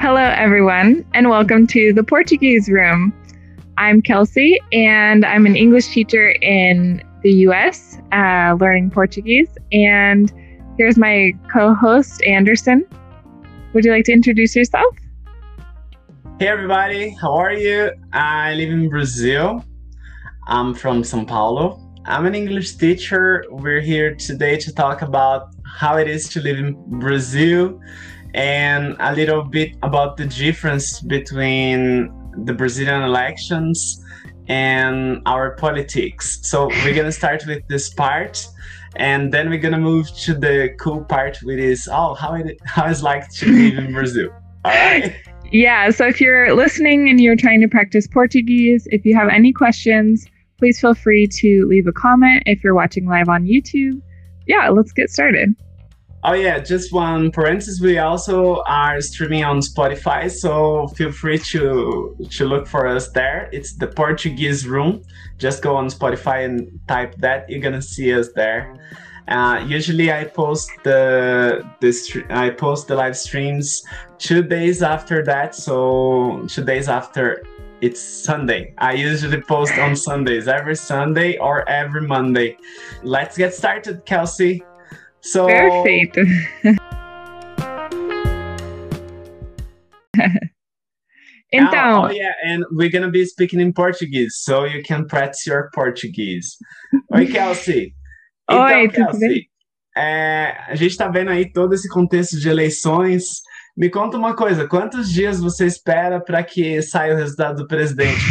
Hello, everyone, and welcome to the Portuguese Room. I'm Kelsey, and I'm an English teacher in the US, uh, learning Portuguese. And here's my co host, Anderson. Would you like to introduce yourself? Hey, everybody, how are you? I live in Brazil. I'm from Sao Paulo. I'm an English teacher. We're here today to talk about how it is to live in Brazil and a little bit about the difference between the Brazilian elections and our politics. So we're gonna start with this part, and then we're gonna move to the cool part, which is oh how it how it's like to live in Brazil. All right. Yeah. So if you're listening and you're trying to practice Portuguese, if you have any questions, please feel free to leave a comment. If you're watching live on YouTube, yeah, let's get started. Oh yeah, just one parenthesis. We also are streaming on Spotify, so feel free to to look for us there. It's the Portuguese Room. Just go on Spotify and type that. You're gonna see us there. Uh, usually, I post the the I post the live streams two days after that. So two days after it's Sunday. I usually post on Sundays, every Sunday or every Monday. Let's get started, Kelsey. So Perfeito. então, now, oh yeah, and we're gonna be speaking in Portuguese, so you can practice your Portuguese. Oi, Kelsey. Então, Oi, Kelsey, é, a gente está vendo aí todo esse contexto de eleições. Me conta uma coisa: quantos dias você espera para que saia o resultado do presidente?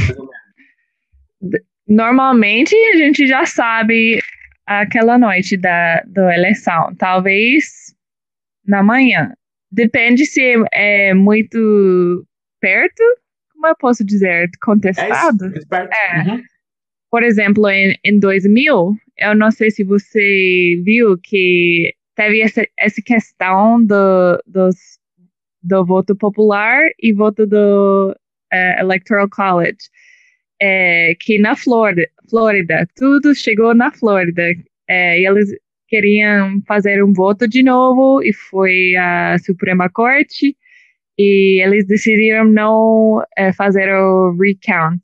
Normalmente a gente já sabe aquela noite da, da eleição, talvez na manhã. Depende se é, é muito perto, como eu posso dizer, contestado. É, isso. É. Uhum. Por exemplo, em, em 2000, eu não sei se você viu que teve essa, essa questão do, dos, do voto popular e voto do uh, Electoral College é, que na Flórida, Flórida, tudo chegou na Flórida. É, e eles queriam fazer um voto de novo e foi a Suprema Corte e eles decidiram não é, fazer o recount.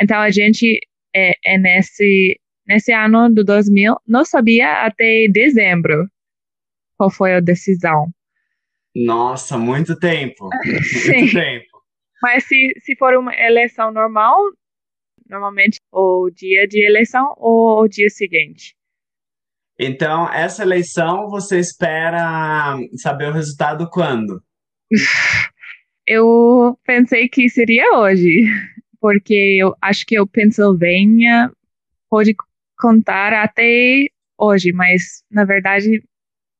Então a gente é, é nesse nesse ano do 2000 não sabia até dezembro qual foi a decisão. Nossa, muito tempo. Sim. Muito tempo. Mas se, se for uma eleição normal, normalmente o dia de eleição ou o dia seguinte. Então, essa eleição você espera saber o resultado quando? Eu pensei que seria hoje, porque eu acho que o Pennsylvania pode contar até hoje, mas na verdade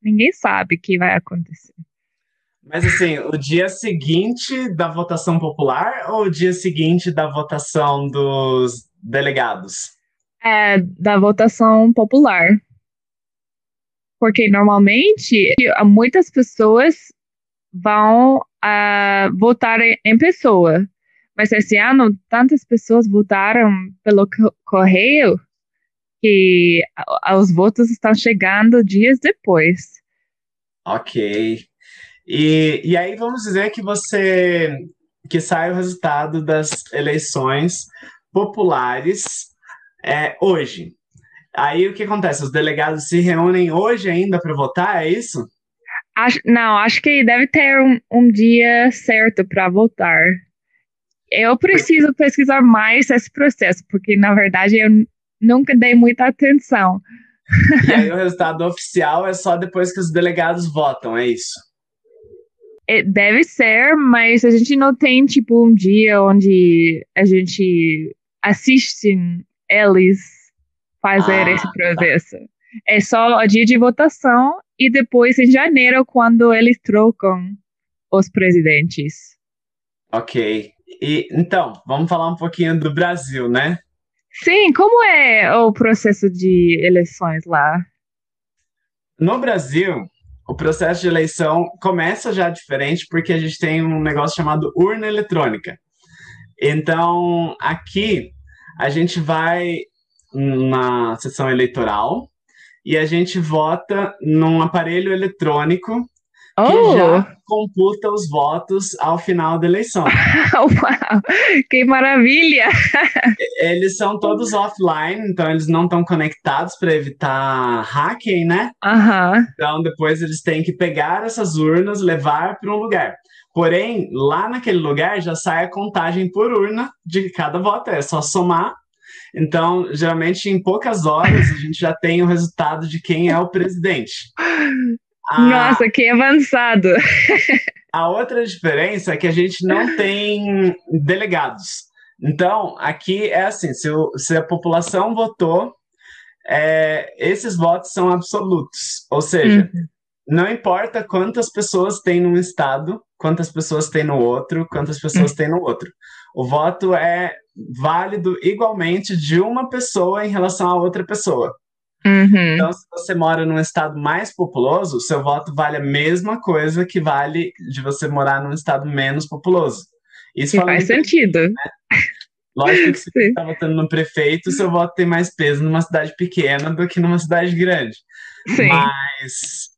ninguém sabe o que vai acontecer. Mas assim, o dia seguinte da votação popular ou o dia seguinte da votação dos delegados? É, da votação popular. Porque normalmente muitas pessoas vão uh, votar em pessoa. Mas esse ano, tantas pessoas votaram pelo correio que os votos estão chegando dias depois. Ok. E, e aí vamos dizer que você que sai o resultado das eleições populares é, hoje. Aí o que acontece? Os delegados se reúnem hoje ainda para votar, é isso? Acho, não, acho que deve ter um, um dia certo para votar. Eu preciso pesquisar mais esse processo, porque na verdade eu nunca dei muita atenção. E aí o resultado oficial é só depois que os delegados votam, é isso? É, deve ser, mas a gente não tem tipo um dia onde a gente assiste eles fazer Ah, esse tá. processo. É só o dia de votação e depois em janeiro quando eles trocam os presidentes. Ok. E então, vamos falar um pouquinho do Brasil, né? Sim, como é o processo de eleições lá? No Brasil, o processo de eleição começa já diferente porque a gente tem um negócio chamado urna eletrônica. Então, aqui a gente vai na sessão eleitoral e a gente vota num aparelho eletrônico oh. que já computa os votos ao final da eleição. Uau, que maravilha! Eles são todos offline, então eles não estão conectados para evitar hacking, né? Uhum. Então depois eles têm que pegar essas urnas, levar para um lugar. Porém, lá naquele lugar já sai a contagem por urna de cada voto, é só somar. Então, geralmente, em poucas horas, a gente já tem o resultado de quem é o presidente. A, Nossa, que avançado! a outra diferença é que a gente não tem delegados. Então, aqui é assim: se, o, se a população votou, é, esses votos são absolutos. Ou seja, uhum. não importa quantas pessoas tem num estado, quantas pessoas tem no outro, quantas pessoas uhum. tem no outro. O voto é válido igualmente de uma pessoa em relação a outra pessoa. Uhum. Então, se você mora num estado mais populoso, seu voto vale a mesma coisa que vale de você morar num estado menos populoso. Isso faz sentido. Né? Lógico que se você está votando no prefeito, seu voto tem mais peso numa cidade pequena do que numa cidade grande. Sim. Mas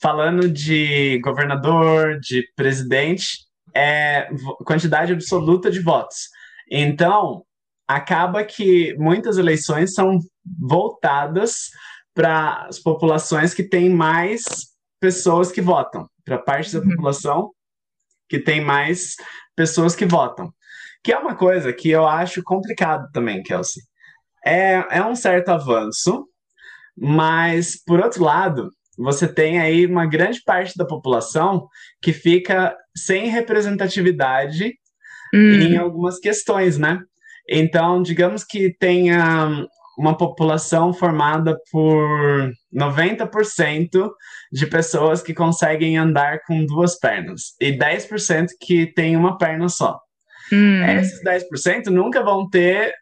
falando de governador, de presidente, é quantidade absoluta de votos. Então, acaba que muitas eleições são voltadas para as populações que têm mais pessoas que votam, para parte da uhum. população que tem mais pessoas que votam. Que é uma coisa que eu acho complicado também, Kelsey. É, é um certo avanço, mas, por outro lado, você tem aí uma grande parte da população que fica sem representatividade hum. em algumas questões, né? Então, digamos que tenha uma população formada por 90% de pessoas que conseguem andar com duas pernas e 10% que tem uma perna só. Hum. Esses 10% nunca vão ter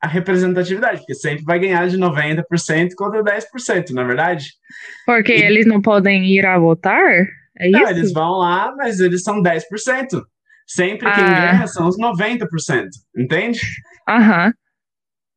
a representatividade, porque sempre vai ganhar de 90% contra 10%, na é verdade? Porque e... eles não podem ir a votar? É isso? Não, eles vão lá, mas eles são 10%. Sempre ah. quem ganha são os 90%, entende? Aham. Uhum.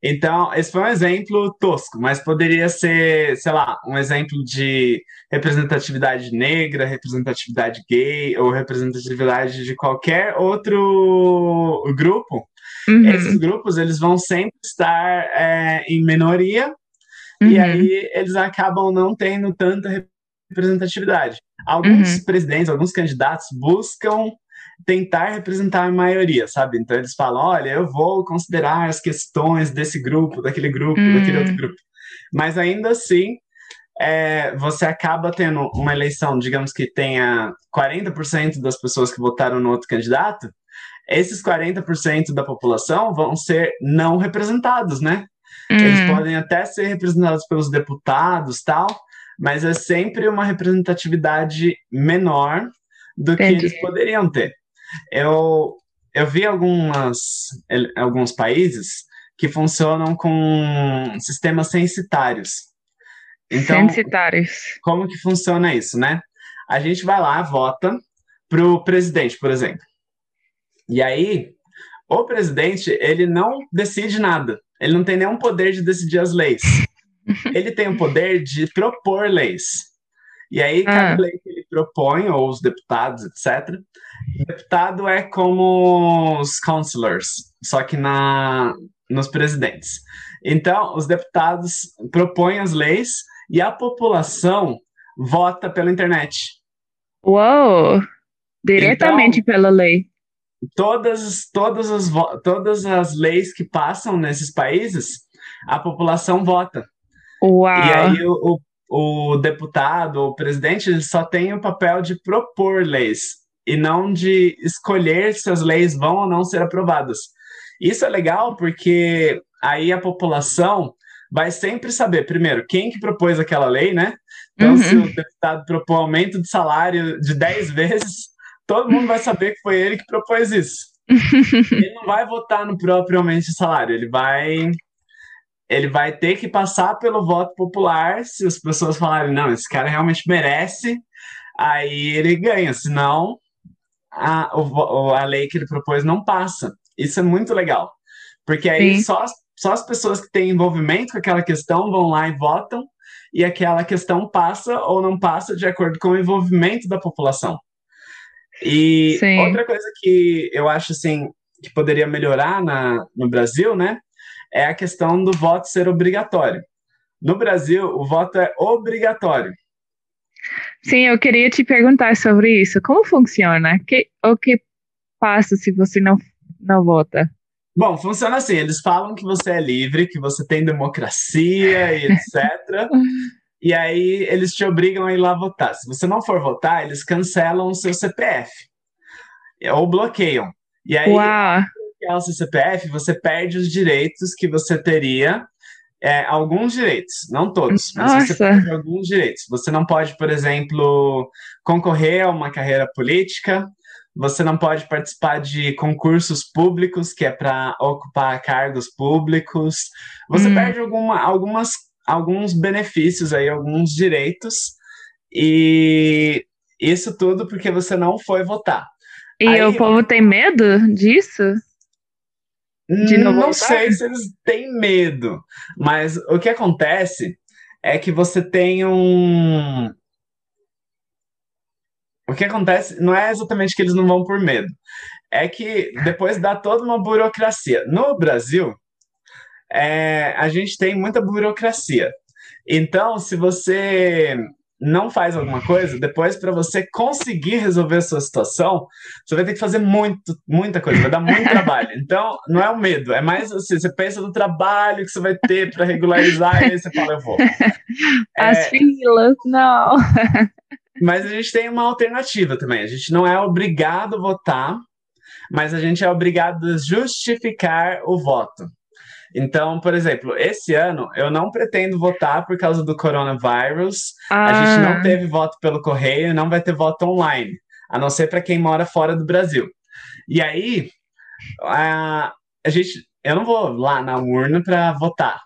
Então, esse foi um exemplo tosco, mas poderia ser, sei lá, um exemplo de representatividade negra, representatividade gay ou representatividade de qualquer outro grupo. Uhum. Esses grupos, eles vão sempre estar é, em minoria uhum. e aí eles acabam não tendo tanta representatividade. Alguns uhum. presidentes, alguns candidatos buscam tentar representar a maioria, sabe? Então eles falam: olha, eu vou considerar as questões desse grupo, daquele grupo, hum. daquele outro grupo. Mas ainda assim, é, você acaba tendo uma eleição, digamos que tenha 40% das pessoas que votaram no outro candidato, esses 40% da população vão ser não representados, né? Hum. Eles podem até ser representados pelos deputados tal, mas é sempre uma representatividade menor do Entendi. que eles poderiam ter. Eu, eu vi algumas, alguns países que funcionam com sistemas censitários. Então, censitários. Como que funciona isso, né? A gente vai lá, vota para o presidente, por exemplo. E aí, o presidente, ele não decide nada. Ele não tem nenhum poder de decidir as leis. ele tem o poder de propor leis. E aí, cada ah. lei que ele propõe, ou os deputados, etc., deputado é como os councilors, só que na, nos presidentes. Então, os deputados propõem as leis e a população vota pela internet. Uou! Diretamente então, pela lei. Todas, todas, as, todas as leis que passam nesses países, a população vota. Uau! E aí o, o o deputado ou o presidente ele só tem o papel de propor leis e não de escolher se as leis vão ou não ser aprovadas. Isso é legal porque aí a população vai sempre saber, primeiro, quem que propôs aquela lei, né? Então, uhum. se o deputado propôs aumento de salário de 10 vezes, todo mundo vai saber que foi ele que propôs isso. ele não vai votar no próprio aumento de salário, ele vai ele vai ter que passar pelo voto popular. Se as pessoas falarem, não, esse cara realmente merece, aí ele ganha. Senão, a, a lei que ele propôs não passa. Isso é muito legal. Porque aí só, só as pessoas que têm envolvimento com aquela questão vão lá e votam. e aquela questão passa ou não passa de acordo com o envolvimento da população. E Sim. outra coisa que eu acho assim que poderia melhorar na, no Brasil, né, é a questão do voto ser obrigatório. No Brasil, o voto é obrigatório. Sim, eu queria te perguntar sobre isso. Como funciona? Que, o que passa se você não, não vota? Bom, funciona assim: eles falam que você é livre, que você tem democracia e etc. e aí eles te obrigam a ir lá votar. Se você não for votar, eles cancelam o seu CPF ou bloqueiam. E aí, Uau. O seu CPF, você perde os direitos que você teria é, alguns direitos, não todos, mas Nossa. você perde alguns direitos. Você não pode, por exemplo, concorrer a uma carreira política, você não pode participar de concursos públicos, que é para ocupar cargos públicos. Você hum. perde alguma, algumas, alguns benefícios aí, alguns direitos, e isso tudo porque você não foi votar. E aí, o povo tem medo disso? Não, não sei se eles têm medo, mas o que acontece é que você tem um. O que acontece não é exatamente que eles não vão por medo, é que depois dá toda uma burocracia. No Brasil, é, a gente tem muita burocracia. Então, se você não faz alguma coisa, depois para você conseguir resolver a sua situação, você vai ter que fazer muito, muita coisa, vai dar muito trabalho. Então, não é o medo, é mais assim, você pensa no trabalho que você vai ter para regularizar e aí você fala, eu vou. As é... filas, não. Mas a gente tem uma alternativa também. A gente não é obrigado a votar, mas a gente é obrigado a justificar o voto. Então, por exemplo, esse ano eu não pretendo votar por causa do coronavírus. Ah. A gente não teve voto pelo correio, não vai ter voto online, a não ser para quem mora fora do Brasil. E aí, a, a gente, eu não vou lá na urna para votar.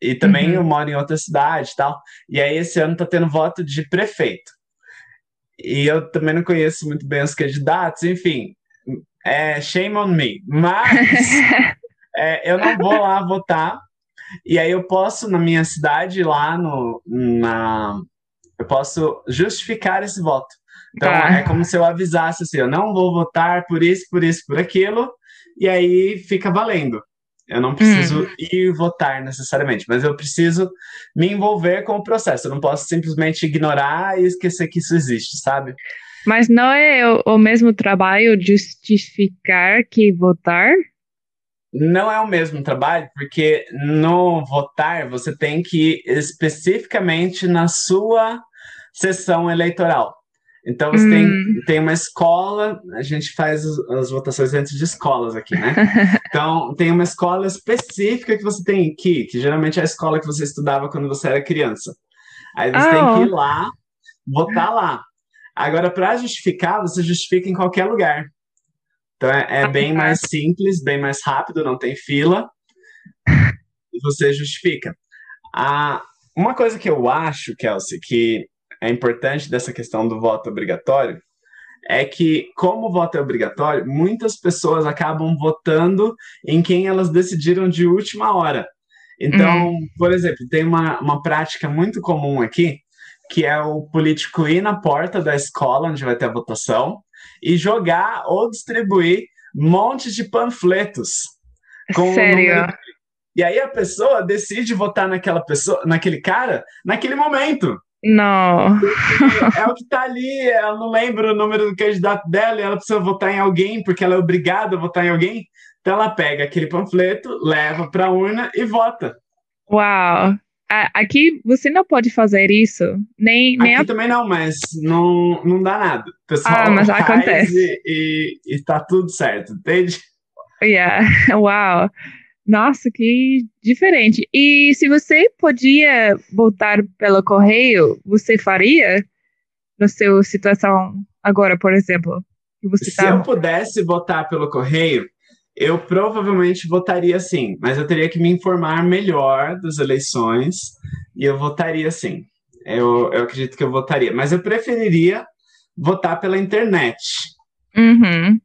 E também uhum. eu moro em outra cidade e tal. E aí, esse ano tá tendo voto de prefeito. E eu também não conheço muito bem os candidatos, enfim. É shame on me. Mas é, eu não vou lá votar. E aí eu posso, na minha cidade, lá no, na. Eu posso justificar esse voto. Então tá. é como se eu avisasse assim: eu não vou votar por isso, por isso, por aquilo, e aí fica valendo. Eu não preciso hum. ir votar necessariamente, mas eu preciso me envolver com o processo. Eu não posso simplesmente ignorar e esquecer que isso existe, sabe? Mas não é o, o mesmo trabalho justificar que votar? Não é o mesmo trabalho, porque no votar você tem que ir especificamente na sua sessão eleitoral. Então você hum. tem, tem uma escola, a gente faz as, votações dentro de escolas aqui, né? Então tem uma escola específica que você tem ir, que geralmente é a escola que você estudava quando você era criança. Aí você oh. tem que ir oh. lá, votar lá. Agora, para justificar, você justifica em qualquer lugar. Então é, é bem mais simples, bem mais rápido, não tem fila. E você justifica. Ah, uma coisa que eu acho, Kelsey, que é importante dessa questão do voto obrigatório é que, como o voto é obrigatório, muitas pessoas acabam votando em quem elas decidiram de última hora. Então, uhum. por exemplo, tem uma, uma prática muito comum aqui, que é o político ir na porta da escola onde vai ter a votação e jogar ou distribuir montes de panfletos. Com Sério? Número... E aí a pessoa decide votar naquela pessoa, naquele cara, naquele momento. Não. É o que tá ali, ela não lembra o número do candidato dela e ela precisa votar em alguém, porque ela é obrigada a votar em alguém. Então ela pega aquele panfleto, leva para a urna e vota. Uau! Aqui você não pode fazer isso, nem, nem Aqui a... também não, mas não, não dá nada. O pessoal ah, mas acontece. E, e, e tá tudo certo, entende? Yeah, uau. Nossa, que diferente. E se você podia voltar pelo correio, você faria? Na sua situação agora, por exemplo? Se tá... eu pudesse votar pelo correio, eu provavelmente votaria sim, mas eu teria que me informar melhor das eleições e eu votaria sim. Eu, eu acredito que eu votaria, mas eu preferiria votar pela internet. Uhum.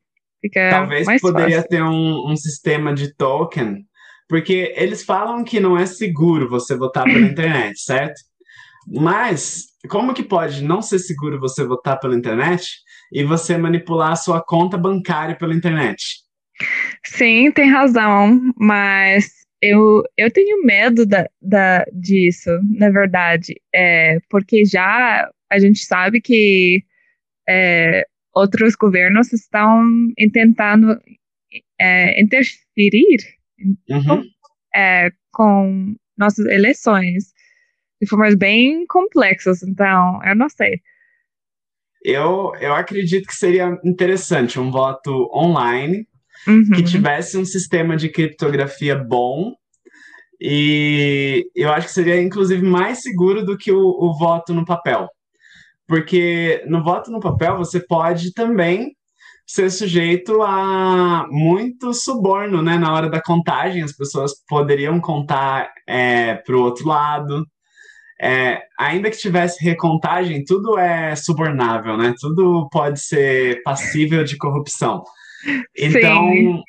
Talvez poderia fácil. ter um, um sistema de token, porque eles falam que não é seguro você votar pela internet, certo? Mas como que pode não ser seguro você votar pela internet e você manipular a sua conta bancária pela internet? Sim, tem razão, mas eu, eu tenho medo da, da, disso, na verdade, é, porque já a gente sabe que é, outros governos estão tentando é, interferir uhum. é, com nossas eleições de formas bem complexas, então eu não sei. Eu, eu acredito que seria interessante um voto online uhum. que tivesse um sistema de criptografia bom e eu acho que seria inclusive mais seguro do que o, o voto no papel. Porque no voto no papel você pode também ser sujeito a muito suborno, né? Na hora da contagem, as pessoas poderiam contar é, para o outro lado. É, ainda que tivesse recontagem, tudo é subornável, né? Tudo pode ser passível de corrupção. Então, Sim.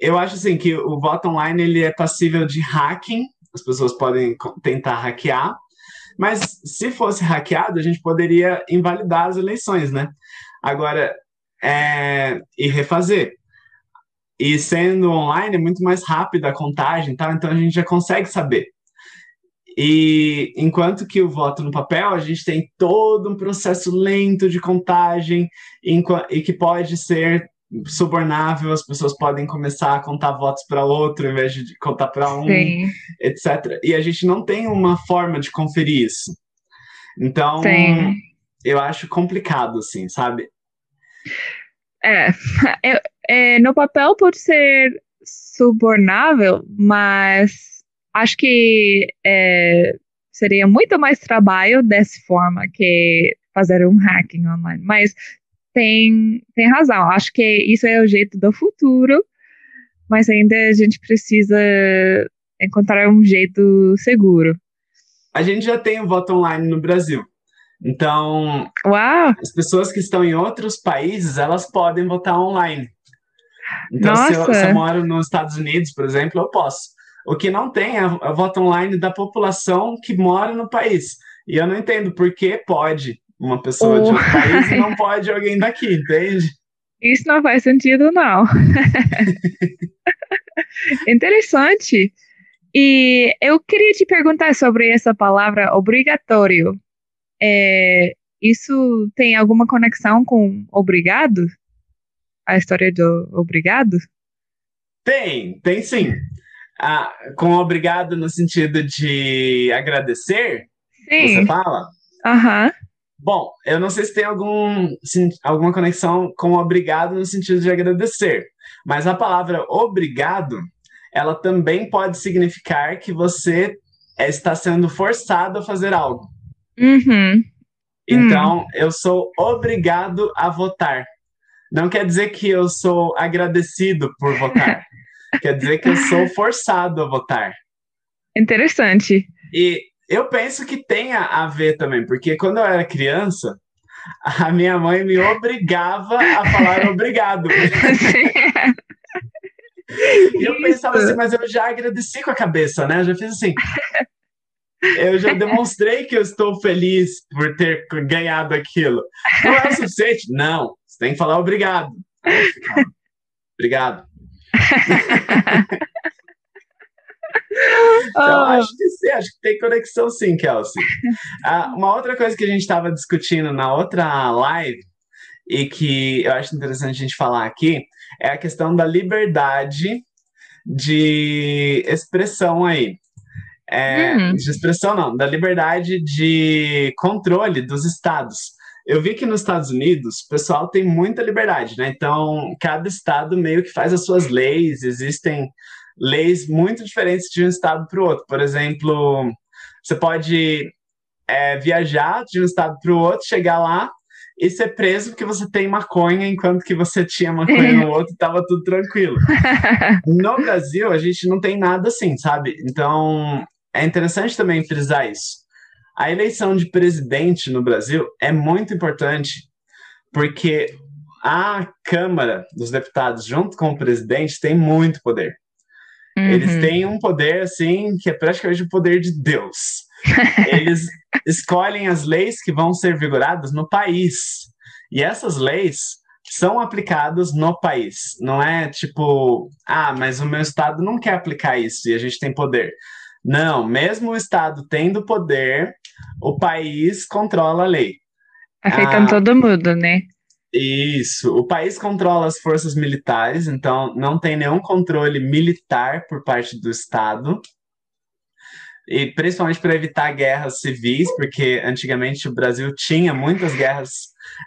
eu acho assim que o voto online ele é passível de hacking. As pessoas podem tentar hackear, mas se fosse hackeado, a gente poderia invalidar as eleições, né? Agora, é, e refazer. E sendo online é muito mais rápida a contagem, tá? então a gente já consegue saber. E enquanto que o voto no papel, a gente tem todo um processo lento de contagem e que pode ser subornável, as pessoas podem começar a contar votos para outro em vez de contar para um, Sim. etc. E a gente não tem uma forma de conferir isso. Então, Sim. eu acho complicado, assim, sabe? É, é, é, no papel pode ser subornável, mas acho que é, seria muito mais trabalho dessa forma que fazer um hacking online. Mas tem, tem razão, acho que isso é o jeito do futuro, mas ainda a gente precisa encontrar um jeito seguro. A gente já tem o voto online no Brasil. Então, Uau. as pessoas que estão em outros países, elas podem votar online. Então, se eu, se eu, moro nos Estados Unidos, por exemplo, eu posso. O que não tem é a voto online da população que mora no país. E eu não entendo por que pode uma pessoa de outro país não pode alguém daqui, entende? Isso não faz sentido, não. Interessante. E eu queria te perguntar sobre essa palavra obrigatório. É, isso tem alguma conexão com obrigado? A história do obrigado? Tem, tem sim. Ah, com obrigado no sentido de agradecer? Sim. Você fala? Aham. Uhum. Bom, eu não sei se tem algum, alguma conexão com obrigado no sentido de agradecer, mas a palavra obrigado, ela também pode significar que você está sendo forçado a fazer algo. Uhum. Então, eu sou obrigado a votar. Não quer dizer que eu sou agradecido por votar. quer dizer que eu sou forçado a votar. Interessante. E eu penso que tenha a ver também, porque quando eu era criança, a minha mãe me obrigava a falar obrigado. e eu pensava assim, mas eu já agradeci com a cabeça, né? Eu já fiz assim. Eu já demonstrei que eu estou feliz por ter ganhado aquilo. Não é o suficiente? Não. Você tem que falar obrigado. Obrigado. então, ah. acho que sim, acho que tem conexão sim, Kelsey. Ah, uma outra coisa que a gente estava discutindo na outra live e que eu acho interessante a gente falar aqui é a questão da liberdade de expressão aí. É, hum. De expressão, não, da liberdade de controle dos estados. Eu vi que nos Estados Unidos o pessoal tem muita liberdade, né? Então, cada estado meio que faz as suas leis, existem leis muito diferentes de um estado para o outro. Por exemplo, você pode é, viajar de um estado para o outro, chegar lá e ser preso porque você tem maconha, enquanto que você tinha maconha no outro e estava tudo tranquilo. No Brasil, a gente não tem nada assim, sabe? Então, é interessante também frisar isso. A eleição de presidente no Brasil é muito importante porque a Câmara dos Deputados, junto com o presidente, tem muito poder. Uhum. Eles têm um poder, assim, que é praticamente o poder de Deus. eles escolhem as leis que vão ser vigoradas no país. E essas leis são aplicadas no país. Não é tipo, ah, mas o meu estado não quer aplicar isso e a gente tem poder. Não, mesmo o estado tendo poder, o país controla a lei. Afetando ah, todo mundo, né? Isso. O país controla as forças militares, então não tem nenhum controle militar por parte do Estado. E principalmente para evitar guerras civis, porque antigamente o Brasil tinha muitas guerras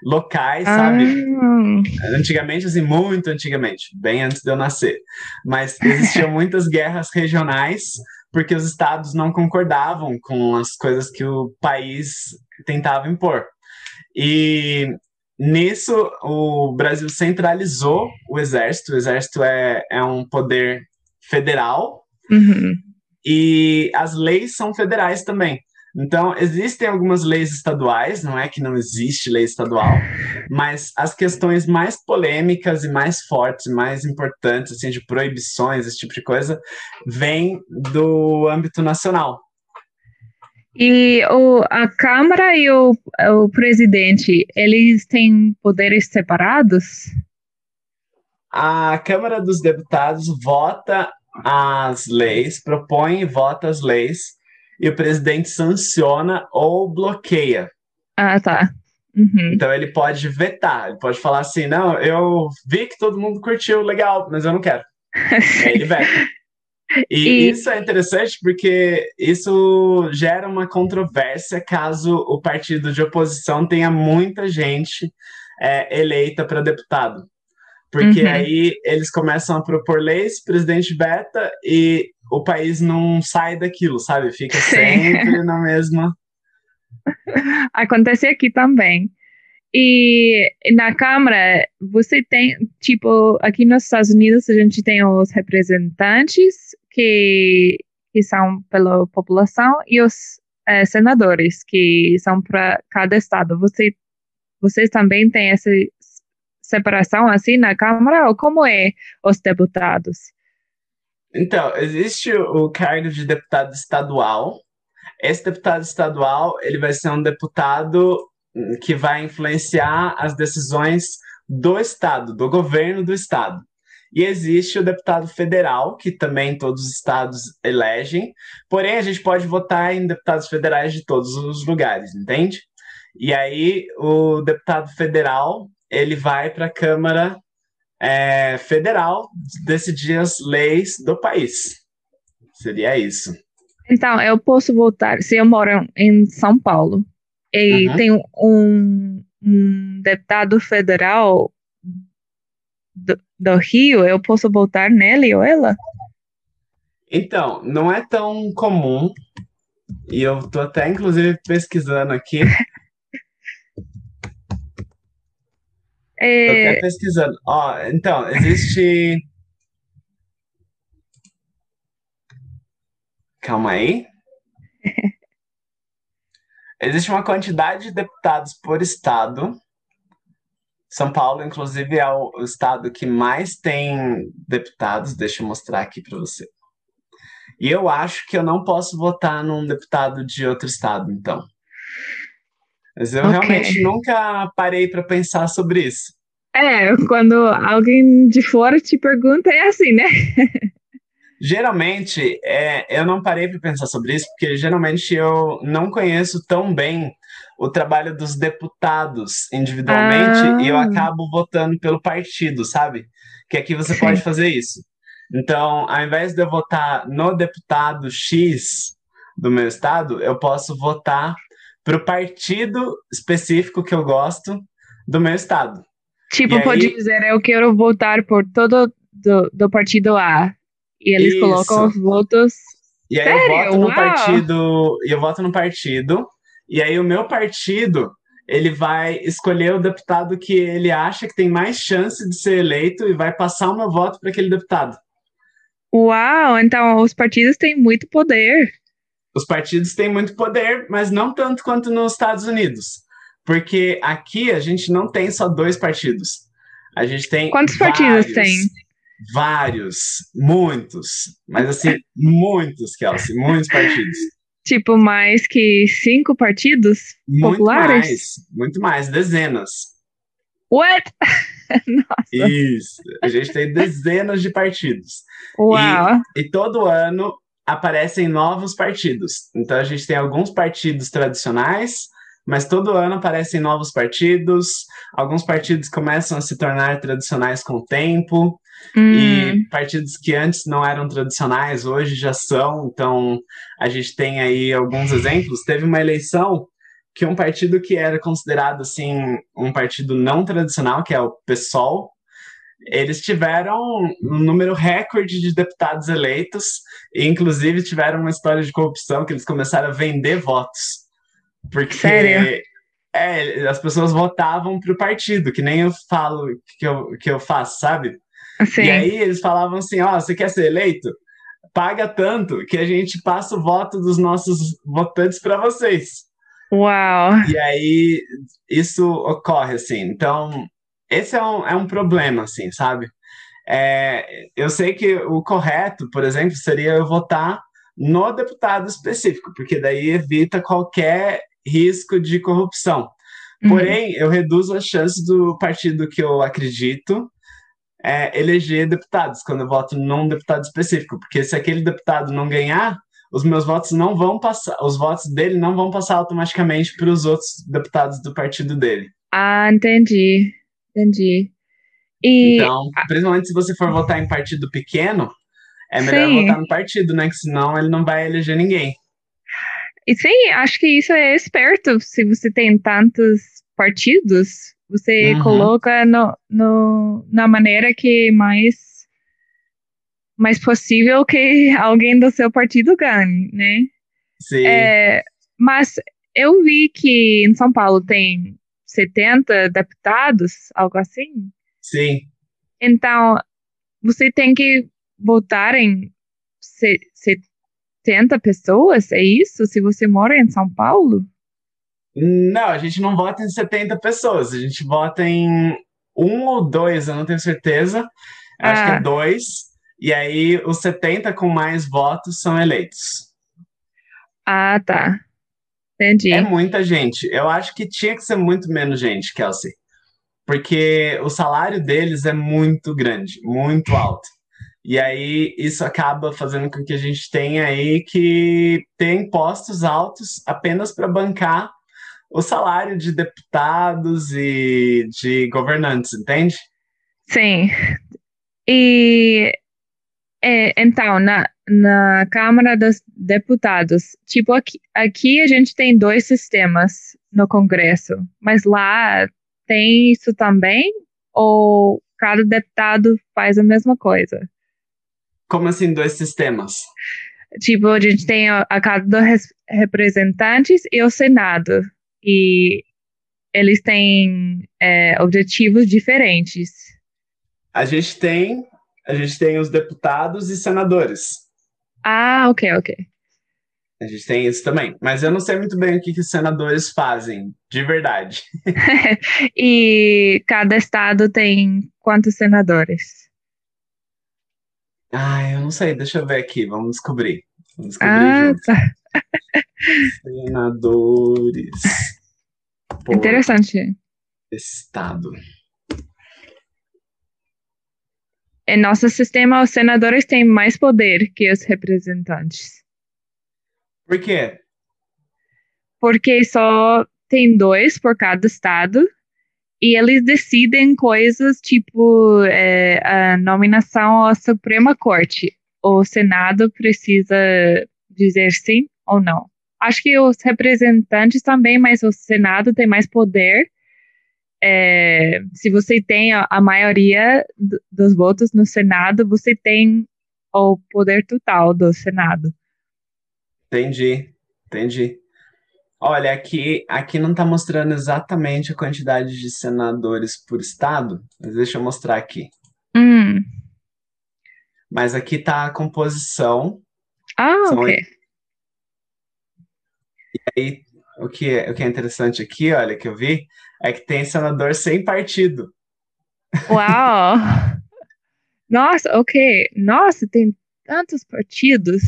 locais, sabe? Ah. Antigamente, assim, muito antigamente, bem antes de eu nascer. Mas existiam muitas guerras regionais, porque os estados não concordavam com as coisas que o país tentava impor. E Nisso, o Brasil centralizou o exército. O exército é, é um poder federal uhum. e as leis são federais também. Então, existem algumas leis estaduais, não é que não existe lei estadual, mas as questões mais polêmicas e mais fortes, mais importantes, assim, de proibições, esse tipo de coisa, vêm do âmbito nacional. E o, a Câmara e o, o presidente, eles têm poderes separados? A Câmara dos Deputados vota as leis, propõe e vota as leis, e o presidente sanciona ou bloqueia. Ah, tá. Uhum. Então ele pode vetar, ele pode falar assim: não, eu vi que todo mundo curtiu, legal, mas eu não quero. Aí ele veta. E, e, isso é interessante porque isso gera uma controvérsia caso o partido de oposição tenha muita gente é, eleita para deputado. Porque uhum. aí eles começam a propor leis, presidente beta e o país não sai daquilo, sabe? Fica Sim. sempre na mesma. Acontece aqui também. E na Câmara, você tem, tipo, aqui nos Estados Unidos a gente tem os representantes que, que são pela população e os é, senadores que são para cada estado. Você, vocês também têm essa separação assim na Câmara ou como é os deputados? Então, existe o cargo de deputado estadual. Esse deputado estadual, ele vai ser um deputado que vai influenciar as decisões do estado, do governo do estado. E existe o deputado federal, que também todos os estados elegem, porém a gente pode votar em deputados federais de todos os lugares, entende? E aí o deputado federal ele vai para a Câmara é, Federal decidir as leis do país. Seria isso. Então, eu posso votar, se eu moro em São Paulo e uhum. tem um, um deputado federal do, do Rio, eu posso voltar nele ou ela? Então, não é tão comum, e eu tô até inclusive pesquisando aqui. é... Tô até pesquisando. Ó, então, existe. Calma aí. Existe uma quantidade de deputados por estado são Paulo, inclusive, é o estado que mais tem deputados. Deixa eu mostrar aqui para você. E eu acho que eu não posso votar num deputado de outro estado, então. Mas eu okay. realmente nunca parei para pensar sobre isso. É, quando alguém de fora te pergunta, é assim, né? geralmente, é, eu não parei para pensar sobre isso, porque geralmente eu não conheço tão bem o trabalho dos deputados individualmente ah. e eu acabo votando pelo partido, sabe? Que aqui você Sim. pode fazer isso. Então, ao invés de eu votar no deputado X do meu estado, eu posso votar para o partido específico que eu gosto do meu estado. Tipo, e pode aí... dizer, eu quero votar por todo do, do partido A. E eles Isso. colocam os votos. E aí Sério? eu voto no Uau. partido. E eu voto no partido e aí o meu partido ele vai escolher o deputado que ele acha que tem mais chance de ser eleito e vai passar o meu voto para aquele deputado. Uau, então os partidos têm muito poder. Os partidos têm muito poder, mas não tanto quanto nos Estados Unidos. Porque aqui a gente não tem só dois partidos. A gente tem. Quantos vários, partidos tem? Vários, muitos. Mas assim, muitos, Kelsey, muitos partidos. Tipo, mais que cinco partidos Muito populares? mais, muito mais, dezenas. What? Nossa. Isso. A gente tem dezenas de partidos. Uau. E todo ano aparecem novos partidos. Então a gente tem alguns partidos tradicionais, mas todo ano aparecem novos partidos. Alguns partidos começam a se tornar tradicionais com o tempo. Hum, E partidos que antes não eram tradicionais, hoje já são. Então, a gente tem aí alguns exemplos. Teve uma eleição que um partido que era considerado assim um partido não tradicional, que é o PSOL, eles tiveram um número recorde de deputados eleitos e inclusive tiveram uma história de corrupção que eles começaram a vender votos. Porque Sério? é, as pessoas votavam para o partido, que nem eu falo que eu, que eu faço, sabe? Assim. E aí eles falavam assim: ó, você quer ser eleito? Paga tanto que a gente passa o voto dos nossos votantes para vocês. Uau. E aí isso ocorre, assim. Então, esse é um, é um problema, assim, sabe? É, eu sei que o correto, por exemplo, seria eu votar no deputado específico, porque daí evita qualquer risco de corrupção. Uhum. Porém, eu reduzo as chances do partido que eu acredito é, eleger deputados, quando eu voto num deputado específico, porque se aquele deputado não ganhar, os meus votos não vão passar, os votos dele não vão passar automaticamente para os outros deputados do partido dele. Ah, entendi. Entendi. E Então, principalmente se você for votar em partido pequeno, é melhor Sim. votar no partido, né? Que senão ele não vai eleger ninguém. E sim, acho que isso é esperto. Se você tem tantos partidos, você Uhum. coloca no, no, na maneira que mais, mais possível que alguém do seu partido ganhe, né? Sim, É, mas eu vi que em São Paulo tem 70 deputados, algo assim. sim. Então, você tem que votar em se- 70 pessoas, é isso? Se você mora em São Paulo? Não, a gente não vota em 70 pessoas, a gente vota em um ou dois, eu não tenho certeza. Eu Acho que Ah. é dois. E aí os 70 com mais votos são eleitos. Ah, tá. Entendi. É muita gente. Eu acho que tinha que ser muito menos gente, Kelsey. Porque o salário deles é muito grande, muito alto. E aí isso acaba fazendo com que a gente tenha aí que ter impostos altos apenas para bancar o salário de deputados e de governantes, entende? Sim. E é, então, na, na Câmara dos Deputados, tipo, aqui, aqui a gente tem dois sistemas no Congresso, mas lá tem isso também? Ou cada deputado faz a mesma coisa? Como assim, dois sistemas? Tipo, a gente tem a, a Casa dos Res- Representantes e o Senado. E eles têm é, objetivos diferentes. A gente tem, a gente tem os deputados e senadores. Ah, ok, ok. A gente tem isso também. Mas eu não sei muito bem o que, que os senadores fazem, de verdade. E cada estado tem quantos senadores? Ah, eu não sei, deixa eu ver aqui, vamos descobrir. Vamos descobrir Ah, juntos. tá. Senadores Interessante. estado. Em nosso sistema, os senadores têm mais poder que os representantes. Por quê? Porque só tem dois por cada estado e eles decidem coisas tipo é, a nominação à Suprema Corte. O Senado precisa dizer sim ou não. Acho que os representantes também, mas o Senado tem mais poder. É, se você tem a, a maioria do- dos votos no Senado, você tem o poder total do Senado. Entendi, entendi. Olha, aqui, aqui não está mostrando exatamente a quantidade de senadores por estado, mas deixa eu mostrar aqui. Hum. Mas aqui está a composição. Ah, São ok. Aí, o que é, o que é interessante aqui, olha, que eu vi, é que tem senador sem partido. Uau! Nossa, ok. Nossa, tem tantos partidos.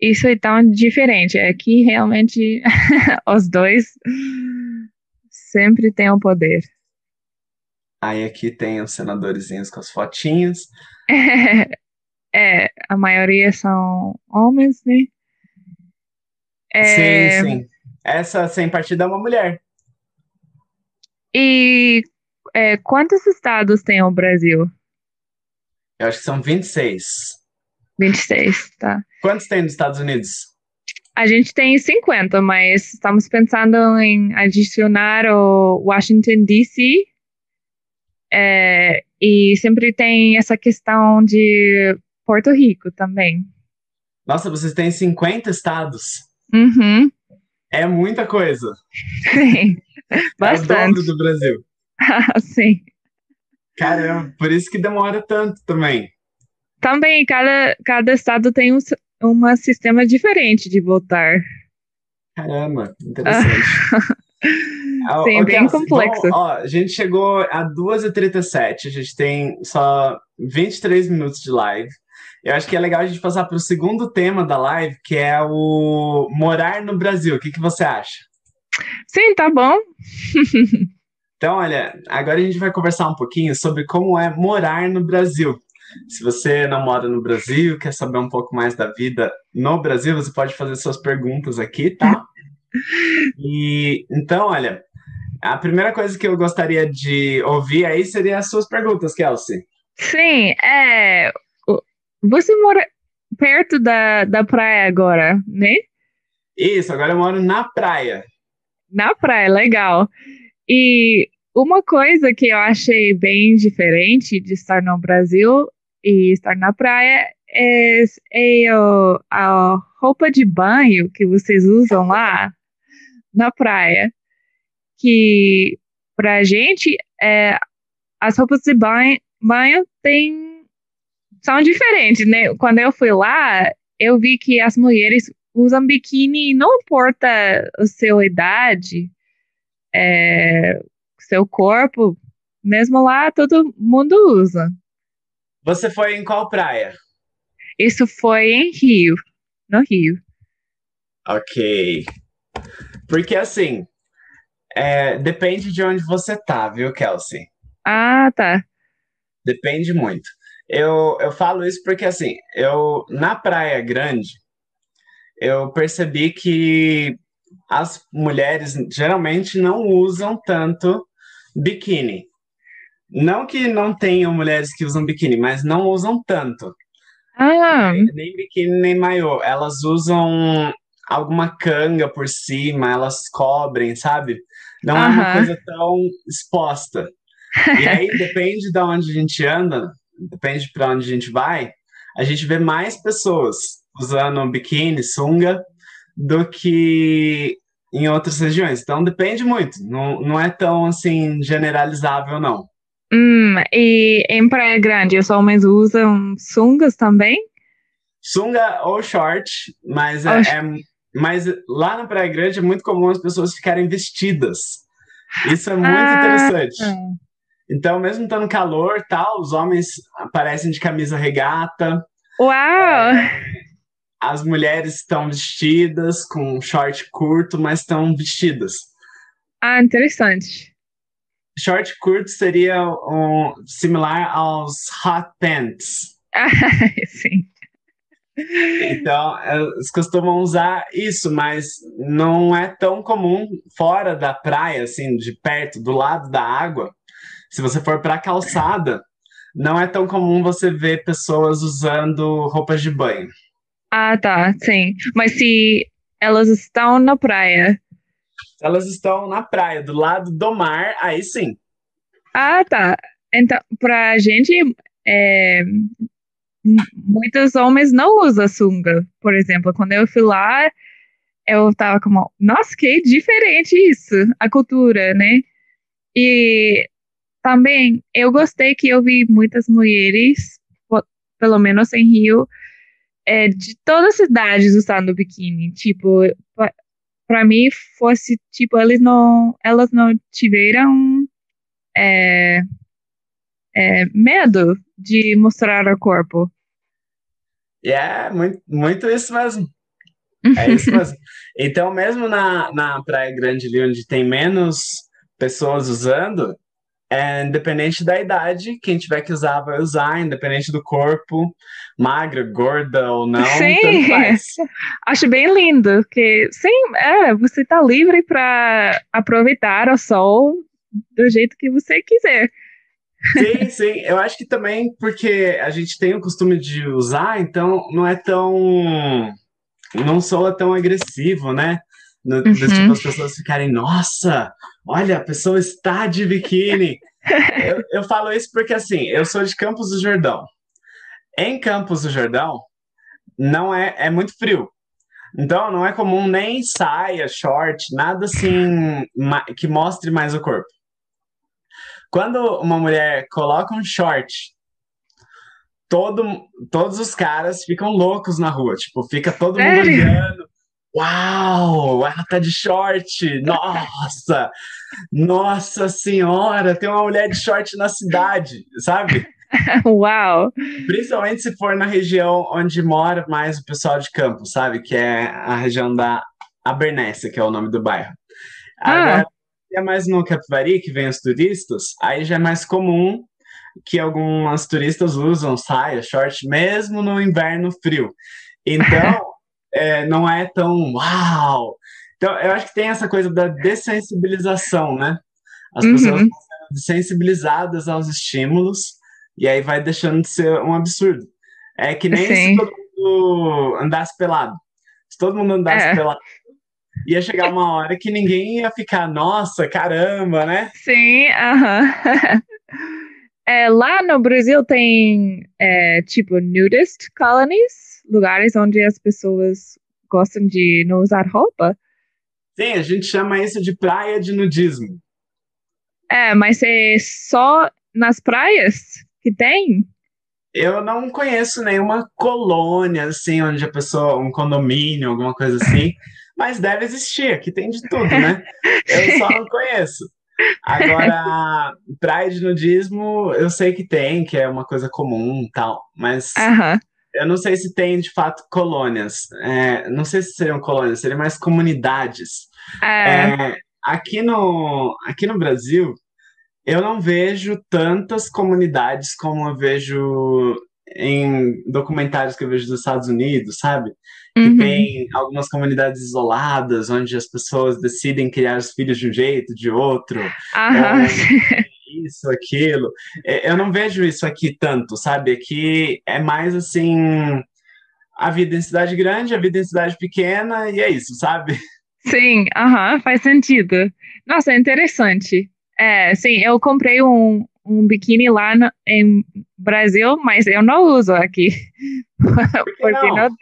isso é tão diferente. Aqui realmente os dois sempre têm o poder. Aí aqui tem os senadorzinhos com as fotinhas. É, a maioria são homens, né? É... Sim, sim. Essa sem partido é uma mulher. E é, quantos estados tem o Brasil? Eu acho que são 26. 26, tá. Quantos tem nos Estados Unidos? A gente tem 50, mas estamos pensando em adicionar o Washington DC. É, e sempre tem essa questão de Porto Rico também. Nossa, vocês têm 50 estados? Uhum. É muita coisa. Sim, bastante. É o dobro do Brasil. Sim. Caramba, por isso que demora tanto também. Também, cada, cada estado tem um, um sistema diferente de votar. Caramba, interessante. Sim, okay, bem complexo. Bom, ó, a gente chegou a 2h37, a gente tem só 23 minutos de live. Eu acho que é legal a gente passar para o segundo tema da live, que é o morar no Brasil. O que, que você acha? Sim, tá bom. então, olha, agora a gente vai conversar um pouquinho sobre como é morar no Brasil. Se você não mora no Brasil, quer saber um pouco mais da vida no Brasil, você pode fazer suas perguntas aqui, tá? E então, olha, a primeira coisa que eu gostaria de ouvir aí seria as suas perguntas, Kelsey. Sim, é, você mora perto da, da praia agora, né? Isso, agora eu moro na praia. Na praia, legal. E uma coisa que eu achei bem diferente de estar no Brasil e estar na praia é, é a roupa de banho que vocês usam lá na praia. Que pra gente, é, as roupas de banho, banho têm são diferentes, né? Quando eu fui lá, eu vi que as mulheres usam biquíni, não importa a sua idade, é, seu corpo, mesmo lá todo mundo usa. Você foi em qual praia? Isso foi em Rio, no Rio. Ok. Porque assim, é, depende de onde você tá, viu, Kelsey? Ah, tá. Depende muito. Eu, eu falo isso porque, assim, eu, na Praia Grande, eu percebi que as mulheres geralmente não usam tanto biquíni. Não que não tenham mulheres que usam biquíni, mas não usam tanto. Ah. Nem, biquíni, nem maiô. Elas usam alguma canga por cima, elas cobrem, sabe? Não uh -huh. é uma coisa tão exposta. E aí depende de onde a gente anda, depende para onde a gente vai, a gente vê mais pessoas usando biquíni, sunga, do que em outras regiões. Então depende muito, não, não é tão assim generalizável, não. Hum, e em Praia Grande, os homens usam sungas também? Sunga ou short, mas, é, é, mas lá na Praia Grande é muito comum as pessoas ficarem vestidas. Isso é muito ah, interessante. Então, mesmo estando calor tal, os homens aparecem de camisa regata. Uau! É, as mulheres estão vestidas com short curto, mas estão vestidas. Ah, interessante. Short curto seria um, similar aos hot pants. Ah, sim. Então, eles costumam usar isso, mas não é tão comum fora da praia, assim, de perto, do lado da água. Se você for para a calçada, não é tão comum você ver pessoas usando roupas de banho. Ah, tá, sim. Mas se elas estão na praia. Elas estão na praia, do lado do mar, aí sim. Ah, tá. Então, pra gente, é, muitos homens não usam sunga. Por exemplo, quando eu fui lá, eu tava como, nossa, que diferente isso, a cultura, né? E também eu gostei que eu vi muitas mulheres, pelo menos em Rio, é, de todas as cidades usando biquíni. Tipo, para mim fosse tipo eles não, elas não tiveram é, é, medo de mostrar o corpo. É, yeah, muito, muito isso mesmo. É isso mesmo. Então, mesmo na, na Praia Grande ali, onde tem menos pessoas usando, é, independente da idade, quem tiver que usar vai usar, independente do corpo, magra, gorda ou não. Sim, acho bem lindo, que sim, é, você está livre para aproveitar o sol do jeito que você quiser. Sim, sim. Eu acho que também porque a gente tem o costume de usar, então não é tão. não soa tão agressivo, né? No, uhum. tipo, as pessoas ficarem, nossa, olha, a pessoa está de biquíni. eu, eu falo isso porque, assim, eu sou de Campos do Jordão. Em Campos do Jordão, não é, é muito frio. Então, não é comum nem saia, short, nada assim que mostre mais o corpo. Quando uma mulher coloca um short, todo, todos os caras ficam loucos na rua. Tipo, fica todo mundo olhando. Uau, ela tá de short. Nossa, nossa senhora, tem uma mulher de short na cidade, sabe? Uau! Principalmente se for na região onde mora mais o pessoal de campo, sabe? Que é a região da Abernéssia, que é o nome do bairro. Ah. Agora, é mais no Capivari que vem os turistas, aí já é mais comum que algumas turistas usam saia, short, mesmo no inverno frio. Então, é, não é tão uau. Então, eu acho que tem essa coisa da dessensibilização, né? As uhum. pessoas estão sendo sensibilizadas aos estímulos e aí vai deixando de ser um absurdo. É que nem Sim. se todo mundo andasse pelado. Se todo mundo andasse é. pelado, ia chegar uma hora que ninguém ia ficar, nossa, caramba, né? Sim, aham. Uh -huh. é, lá no Brasil tem, é, tipo, nudist colonies, lugares onde as pessoas gostam de não usar roupa. Sim, a gente chama isso de praia de nudismo. É, mas é só nas praias que tem? Eu não conheço nenhuma colônia, assim, onde a pessoa, um condomínio, alguma coisa assim. mas deve existir, aqui tem de tudo, né? Eu só não conheço. Agora, praia de nudismo, eu sei que tem, que é uma coisa comum tal, mas uhum. Eu não sei se tem de fato colônias. É, não sei se seriam colônias, seriam mais comunidades. É. É, aqui, no, aqui no Brasil, eu não vejo tantas comunidades como eu vejo em documentários que eu vejo dos Estados Unidos, sabe? Uhum. Que tem algumas comunidades isoladas, onde as pessoas decidem criar os filhos de um jeito, de outro. Uhum. isso, aquilo. É, eu não vejo isso aqui tanto, sabe? Aqui é mais assim. A vida em cidade grande, a vida em cidade pequena, e é isso, sabe? Sim, aham, faz sentido. Nossa, é interessante. É, sim, eu comprei um, um biquíni lá no, em Brasil, mas eu não uso aqui. Por porque não? não?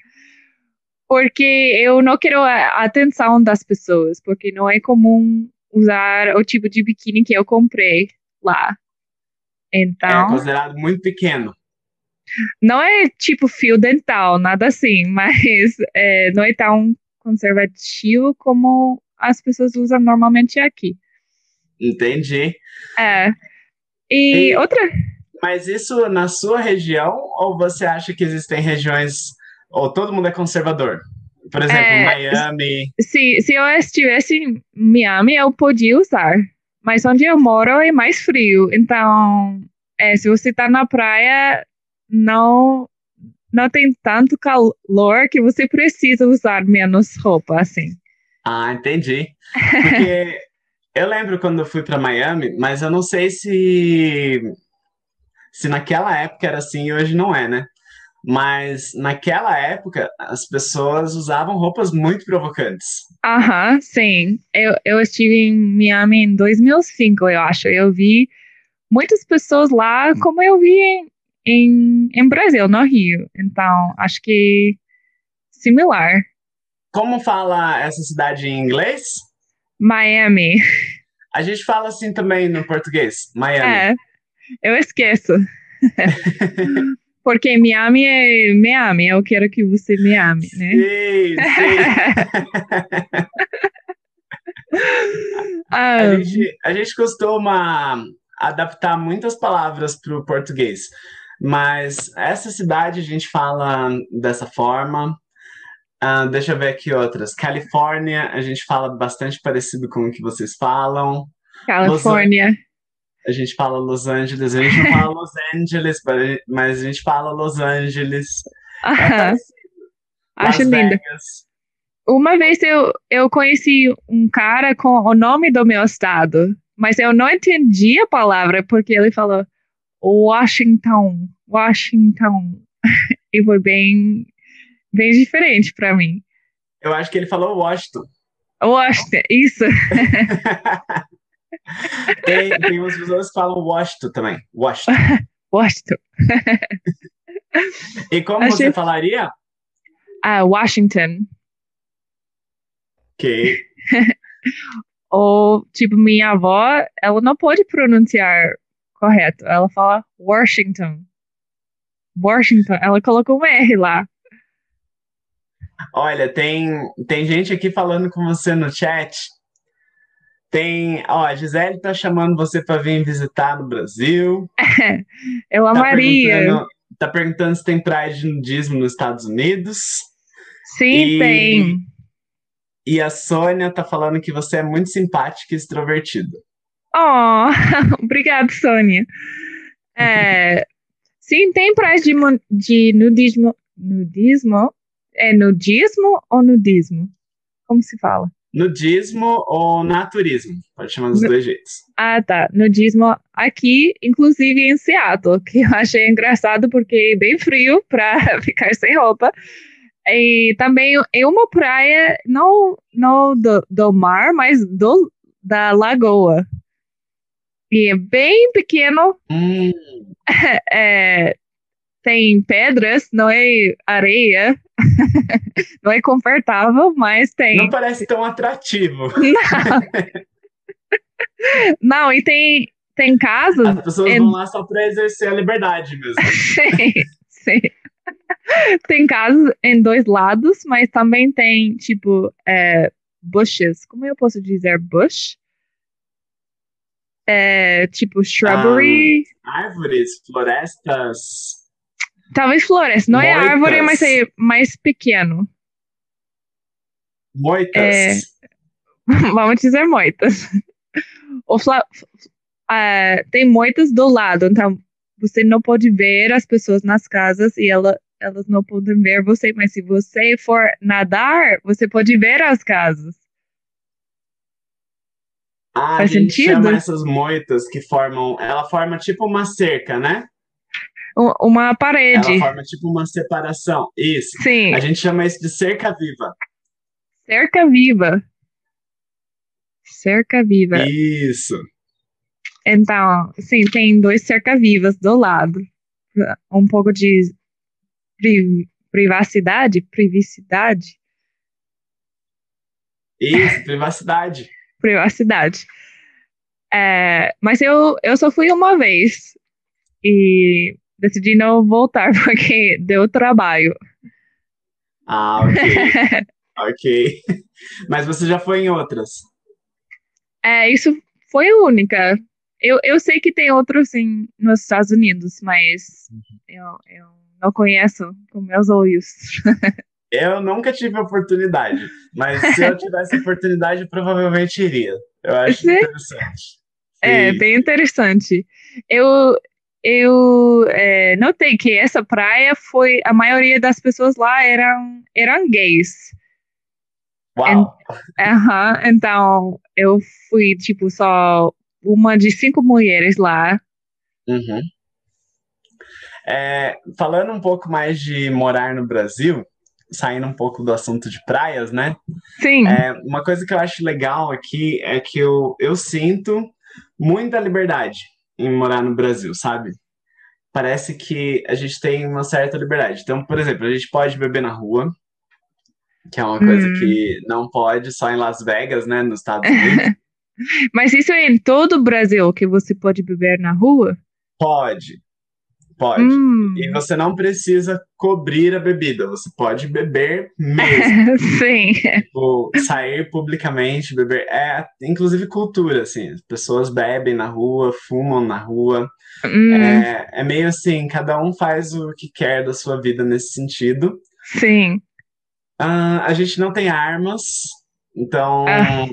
porque eu não quero a atenção das pessoas, porque não é comum usar o tipo de biquíni que eu comprei lá. Então. É considerado muito pequeno. Não é tipo fio dental, nada assim, mas é, não é tão conservativo como as pessoas usam normalmente aqui. Entendi. É. E, e outra. Mas isso na sua região, ou você acha que existem regiões ou todo mundo é conservador? Por exemplo, é, Miami. Se, se eu estivesse em Miami, eu podia usar. Mas onde eu moro é mais frio. Então, é, se você está na praia, não, não tem tanto calor que você precisa usar menos roupa, assim. Ah, entendi. Porque eu lembro quando eu fui para Miami, mas eu não sei se se naquela época era assim e hoje não é, né? Mas naquela época, as pessoas usavam roupas muito provocantes. Aham, sim. Eu, eu estive em Miami em 2005, eu acho. Eu vi muitas pessoas lá, como eu vi em, em, em Brasil, no Rio. Então, acho que similar. Como fala essa cidade em inglês? Miami. A gente fala assim também no português, Miami. É, eu esqueço. Porque me ame é me ame, eu quero que você me ame, né? Sim, sim. a, ah. gente, a gente costuma adaptar muitas palavras para o português, mas essa cidade a gente fala dessa forma. Ah, deixa eu ver aqui outras. Califórnia, a gente fala bastante parecido com o que vocês falam. Califórnia. A gente fala Los Angeles, a gente não fala Los Angeles, mas a gente fala Los Angeles. É Acho lindo. Uma vez eu, eu conheci um cara com o nome do meu estado, mas eu não entendi a palavra porque ele falou Washington, Washington. e foi bem, bem diferente para mim. Eu acho que ele falou Washington. Washington, isso. tem, tem umas pessoas que falam Washington também. Washington. Washington. e como Achei... você falaria? Ah, Washington. Ok. Ou, tipo, minha avó, ela não pode pronunciar correto. Ela fala Washington. Washington. Ela colocou um R lá. Olha, tem, tem gente aqui falando com você no chat. Tem, ó, a Gisele tá chamando você para vir visitar no Brasil. Eu tá amaria. Perguntando, tá perguntando se tem praia de nudismo nos Estados Unidos. Sim, e, tem. E a Sônia tá falando que você é muito simpática e extrovertida. Oh, obrigado, Sônia. É, sim, tem praias de, de nudismo. Nudismo? É nudismo ou nudismo? Como se fala? Nudismo ou naturismo? Pode chamar dos dois jeitos. Ah, tá. Nudismo aqui, inclusive em Seattle, que eu achei engraçado porque é bem frio para ficar sem roupa. E também é uma praia, não, não do, do mar, mas do, da lagoa. E é bem pequeno. Hum. É, tem pedras, não é areia. não é confortável, mas tem. Não parece tão atrativo. Não, não e tem, tem casos. As pessoas vão lá só para exercer a liberdade mesmo. sim, sim. Tem casos em dois lados, mas também tem, tipo, é, bushes. Como eu posso dizer bush? É, tipo, shrubbery. Ah, árvores, florestas. Talvez floresta. Não Moitas. é árvore, mas é mais pequeno. Moitas. É, vamos dizer moitas. O fla, uh, tem moitas do lado, então você não pode ver as pessoas nas casas e ela, elas não podem ver você, mas se você for nadar, você pode ver as casas. Ah, Faz a gente sentido? chama essas moitas que formam. Ela forma tipo uma cerca, né? Uma parede. Ela forma tipo uma separação. Isso. Sim. A gente chama isso de cerca viva. Cerca viva. Cerca viva. Isso. Então, sim, tem dois cerca-vivas do lado. Um pouco de pri privacidade, privacidade. Isso, privacidade privacidade. É, mas eu, eu só fui uma vez e decidi não voltar porque deu trabalho. Ah, ok. ok. Mas você já foi em outras? É, isso foi a única. Eu, eu sei que tem outros sim nos Estados Unidos, mas uhum. eu, eu não conheço com meus olhos. Eu nunca tive oportunidade, mas se eu tivesse oportunidade, provavelmente iria. Eu acho Sim. interessante. É, bem interessante. Eu, eu é, notei que essa praia foi. A maioria das pessoas lá eram, eram gays. Uau! En, então, eu fui, tipo, só uma de cinco mulheres lá. Uhum. É, falando um pouco mais de morar no Brasil, saindo um pouco do assunto de praias, né? Sim. É, uma coisa que eu acho legal aqui é que eu, eu sinto muita liberdade em morar no Brasil, sabe? Parece que a gente tem uma certa liberdade. Então, por exemplo, a gente pode beber na rua, que é uma coisa hum. que não pode só em Las Vegas, né, nos Estados Unidos. Mas isso é em todo o Brasil que você pode beber na rua? Pode, Pode. Hum. E você não precisa cobrir a bebida, você pode beber mesmo. Sim. Tipo, sair publicamente, beber. É, inclusive cultura, assim. As pessoas bebem na rua, fumam na rua. Hum. É, é meio assim, cada um faz o que quer da sua vida nesse sentido. Sim. Uh, a gente não tem armas, então ah.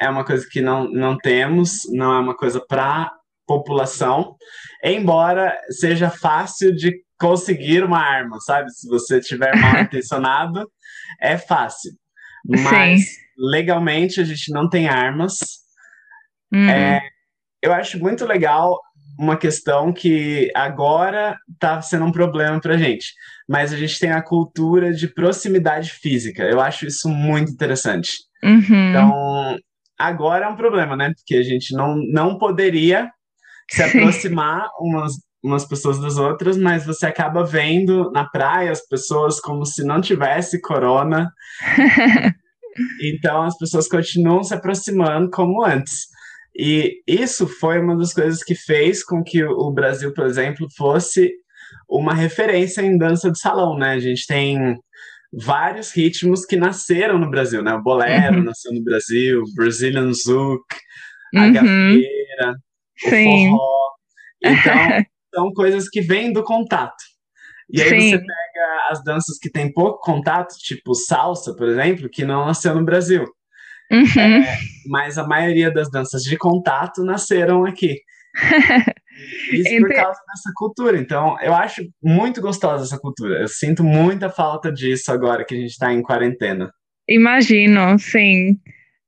é uma coisa que não, não temos, não é uma coisa para população, embora seja fácil de conseguir uma arma, sabe? Se você tiver mal intencionado, é fácil. Mas Sim. legalmente a gente não tem armas. Uhum. É, eu acho muito legal uma questão que agora está sendo um problema para a gente, mas a gente tem a cultura de proximidade física. Eu acho isso muito interessante. Uhum. Então, agora é um problema, né? Porque a gente não, não poderia se aproximar umas, umas pessoas das outras, mas você acaba vendo na praia as pessoas como se não tivesse corona. então as pessoas continuam se aproximando como antes. E isso foi uma das coisas que fez com que o Brasil, por exemplo, fosse uma referência em dança de salão, né? A gente tem vários ritmos que nasceram no Brasil, né? O bolero uhum. nasceu no Brasil, Brazilian Zouk, a uhum. Sim. o forró. Então, são coisas que vêm do contato. E aí Sim. você pega as danças que têm pouco contato, tipo salsa, por exemplo, que não nasceu no Brasil. Uhum. É, mas a maioria das danças de contato nasceram aqui. Isso Entre... por causa dessa cultura. Então, eu acho muito gostosa essa cultura. Eu sinto muita falta disso agora que a gente está em quarentena. Imagino, sim.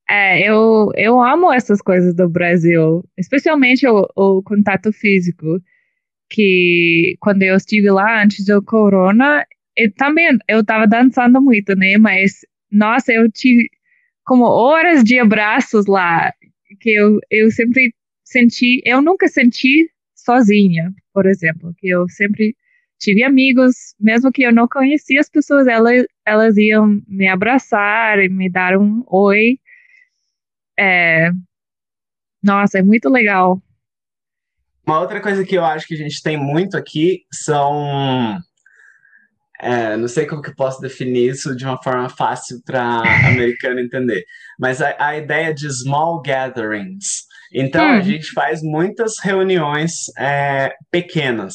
É, eu, eu amo essas coisas do Brasil, especialmente o, o contato físico. Que quando eu estive lá antes do corona, eu também eu estava dançando muito, né? Mas nossa, eu tive como horas de abraços lá, que eu, eu sempre senti, eu nunca senti sozinha, por exemplo, que eu sempre tive amigos, mesmo que eu não conhecia as pessoas, elas, elas iam me abraçar e me dar um oi. É, nossa, é muito legal. Uma outra coisa que eu acho que a gente tem muito aqui são é, não sei como que eu posso definir isso de uma forma fácil para americano entender, mas a, a, ideia de small gatherings. Então hum. a gente faz muitas reuniões é, pequenas.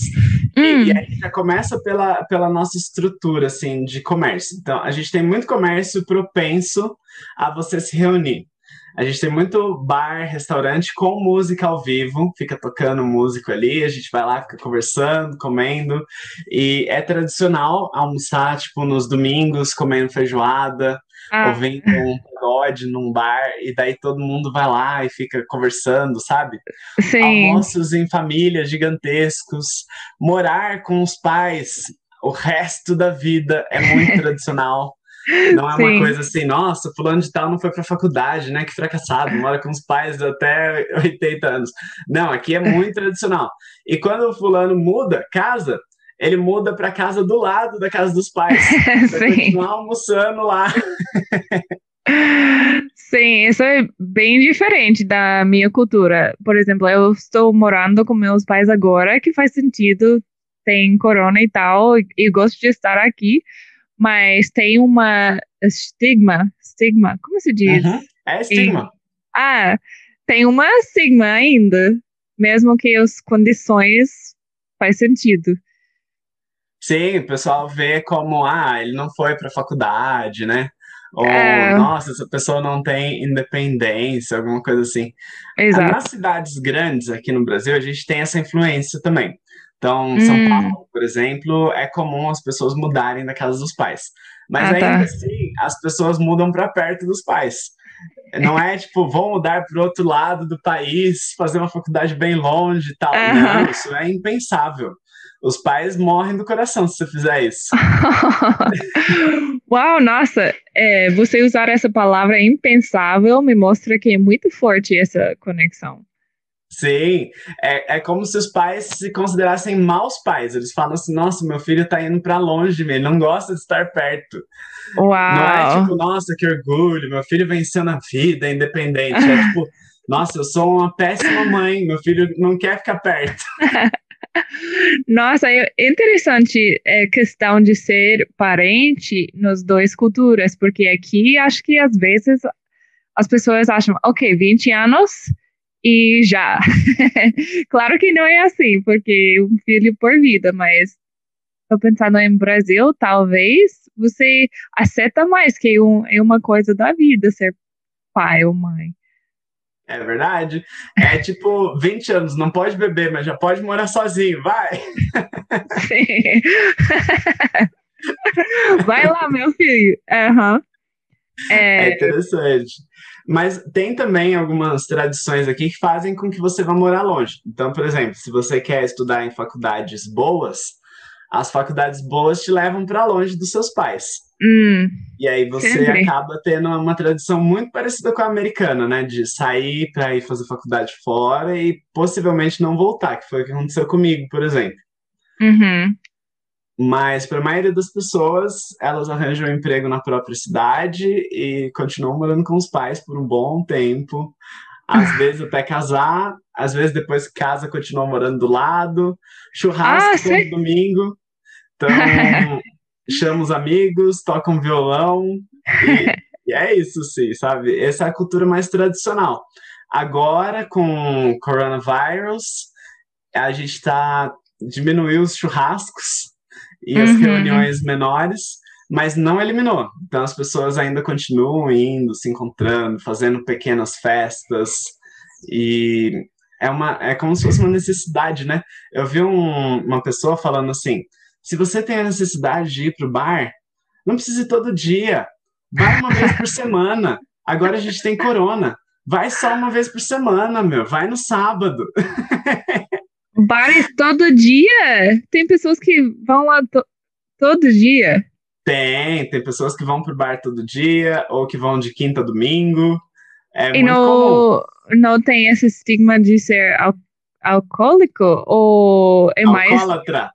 Hum. E, e, aí já começa pela, pela nossa estrutura assim, de comércio. Então a gente tem muito comércio propenso a você se reunir. A gente tem muito bar, restaurante com música ao vivo, fica tocando músico ali, a gente vai lá, fica conversando, comendo. E é tradicional almoçar, tipo, nos domingos, comendo feijoada, ah. ouvindo um pagode num bar, e daí todo mundo vai lá e fica conversando, sabe? Sim. Almoços em família gigantescos, morar com os pais o resto da vida é muito tradicional. Não é Sim. uma coisa assim, nossa, fulano de tal não foi para faculdade, né? Que fracassado, mora com os pais até 80 anos. Não, aqui é muito tradicional. E quando o fulano muda casa, ele muda para casa do lado da casa dos pais. Pra continuar almoçando lá. Sim, isso é bem diferente da minha cultura. Por exemplo, eu estou morando com meus pais agora, que faz sentido, tem corona e tal, e gosto de estar aqui, mas tem uma estigma, estigma, como se diz? Uhum. É estigma. Ah, tem uma estigma ainda, mesmo que as condições faz sentido. Sim, o pessoal vê como, ah, ele não foi para a faculdade, né? Ou, é... nossa, essa pessoa não tem independência, alguma coisa assim. Exato. Nas cidades grandes aqui no Brasil, a gente tem essa influência também. Então, São hum. Paulo, por exemplo, é comum as pessoas mudarem da casa dos pais. Mas ah, ainda tá. assim, as pessoas mudam para perto dos pais. Não é tipo, vão mudar para o outro lado do país, fazer uma faculdade bem longe e tal. Uhum. Não, isso é impensável. Os pais morrem do coração se você fizer isso. Uau, nossa, é, você usar essa palavra impensável me mostra que é muito forte essa conexão. Sim, é, é como se os pais se considerassem maus pais. Eles falam assim: nossa, meu filho tá indo para longe de mim, ele não gosta de estar perto. Uau. Não é tipo, nossa, que orgulho, meu filho venceu na vida, é independente. É tipo, nossa, eu sou uma péssima mãe, meu filho não quer ficar perto. Nossa, é interessante a é, questão de ser parente nos dois culturas, porque aqui acho que às vezes as pessoas acham, ok, 20 anos e já. claro que não é assim, porque um filho por vida, mas tô pensando em Brasil, talvez você aceita mais que um, é uma coisa da vida ser pai ou mãe. É verdade. É tipo 20 anos, não pode beber, mas já pode morar sozinho, vai. Sim. vai lá, meu filho. Uhum. É... é interessante. Mas tem também algumas tradições aqui que fazem com que você vá morar longe. Então, por exemplo, se você quer estudar em faculdades boas, as faculdades boas te levam para longe dos seus pais. Hum, e aí você sempre. acaba tendo uma tradição muito parecida com a americana, né? De sair para ir fazer faculdade fora e possivelmente não voltar, que foi o que aconteceu comigo, por exemplo. Uhum. Mas para a maioria das pessoas, elas arranjam um emprego na própria cidade e continuam morando com os pais por um bom tempo. Às vezes até casar, às vezes depois casa, continuam morando do lado. Churrasco ah, todo domingo. Então, chama os amigos, toca um violão. E, e é isso, sim, sabe? Essa é a cultura mais tradicional. Agora, com coronavírus, a gente está diminuiu os churrascos e as uhum. reuniões menores, mas não eliminou. Então as pessoas ainda continuam indo, se encontrando, fazendo pequenas festas e é uma é como se fosse uma necessidade, né? Eu vi um, uma pessoa falando assim: se você tem a necessidade de ir para o bar, não precisa ir todo dia, vai uma vez por semana. Agora a gente tem corona. Vai só uma vez por semana, meu. Vai no sábado. Bares todo dia? Tem pessoas que vão lá to todo dia? Tem, tem pessoas que vão pro bar todo dia ou que vão de quinta a domingo. É e não, não tem esse estigma de ser al alcoólico ou é mais. Alcoólatra.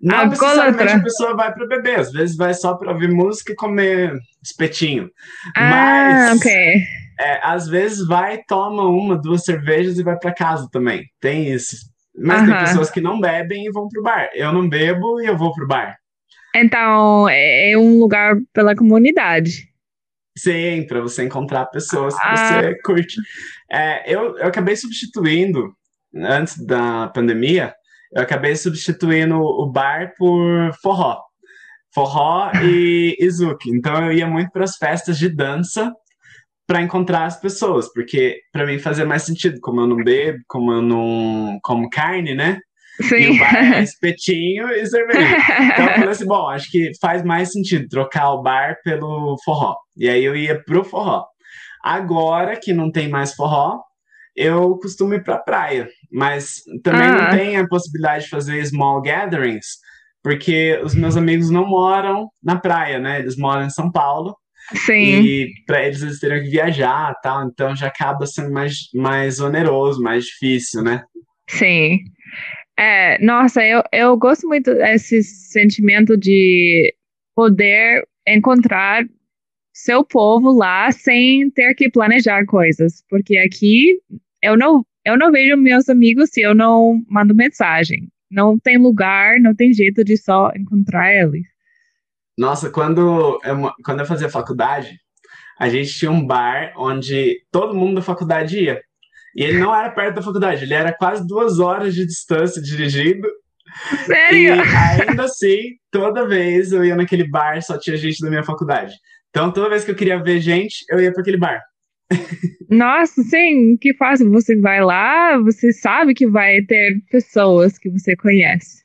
Não Alcoólatra. necessariamente a pessoa vai para beber, às vezes vai só para ouvir música e comer espetinho. Ah, Mas, ok. É, às vezes vai, toma uma, duas cervejas e vai para casa também. Tem isso. Mas tem pessoas que não bebem e vão pro bar. Eu não bebo e eu vou pro bar. Então, é, é um lugar pela comunidade. Sim, para você encontrar pessoas que ah. você curte. É, eu, eu acabei substituindo, antes da pandemia, eu acabei substituindo o bar por forró. Forró e Izuki. Então eu ia muito para as festas de dança para encontrar as pessoas, porque para mim fazia mais sentido, como eu não bebo, como eu não como carne, né? Sim. E o bar é espetinho e cerveja. Então eu falei assim, bom, acho que faz mais sentido trocar o bar pelo forró. E aí eu ia pro forró. Agora que não tem mais forró, eu costumo ir pra praia. Mas também ah. não tem a possibilidade de fazer small gatherings, porque os meus amigos não moram na praia, né? Eles moram em São Paulo. Sim. E para eles eles teriam que viajar tal, então já acaba sendo mais, mais oneroso, mais difícil, né? Sim. É, nossa, eu, eu gosto muito desse sentimento de poder encontrar seu povo lá sem ter que planejar coisas, porque aqui eu não eu não vejo meus amigos se eu não mando mensagem. Não tem lugar, não tem jeito de só encontrar eles. Nossa, quando eu, quando eu fazia faculdade, a gente tinha um bar onde todo mundo da faculdade ia. E ele não era perto da faculdade, ele era quase duas horas de distância dirigindo. Sério? E ainda assim, toda vez eu ia naquele bar, só tinha gente da minha faculdade. Então, toda vez que eu queria ver gente, eu ia para aquele bar. Nossa, sim, que fácil. Você vai lá, você sabe que vai ter pessoas que você conhece.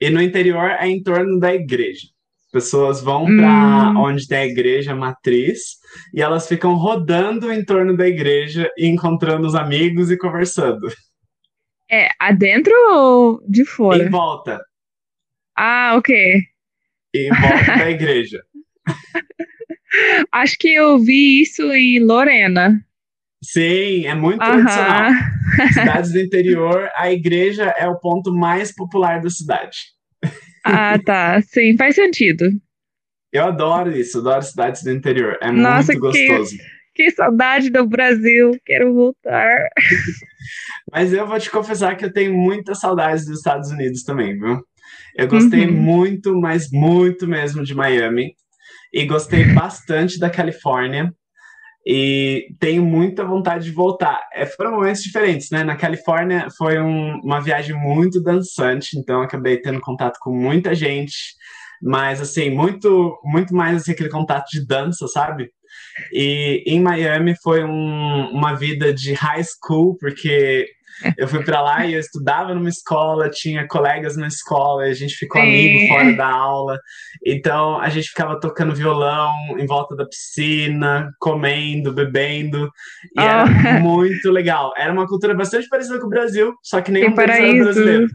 E no interior é em torno da igreja pessoas vão para hum. onde tem a igreja matriz e elas ficam rodando em torno da igreja e encontrando os amigos e conversando. É, adentro ou de fora? Em volta. Ah, ok. Em volta da igreja. Acho que eu vi isso em Lorena. Sim, é muito uh -huh. tradicional. Cidades do interior, a igreja é o ponto mais popular da cidade. Ah, tá. Sim, faz sentido. Eu adoro isso, adoro cidades do interior. É Nossa, muito gostoso. Que, que saudade do Brasil, quero voltar. Mas eu vou te confessar que eu tenho muitas saudades dos Estados Unidos também, viu? Eu gostei uhum. muito, mas muito mesmo de Miami. E gostei bastante da Califórnia. E tenho muita vontade de voltar. É, foram momentos diferentes, né? Na Califórnia foi um, uma viagem muito dançante, então acabei tendo contato com muita gente, mas assim, muito, muito mais assim, aquele contato de dança, sabe? E em Miami foi um, uma vida de high school, porque eu fui para lá e eu estudava numa escola, tinha colegas na escola, a gente ficou Sim. amigo fora da aula. Então a gente ficava tocando violão em volta da piscina, comendo, bebendo. E oh. era muito legal. Era uma cultura bastante parecida com o Brasil, só que nenhum deles era brasileiro.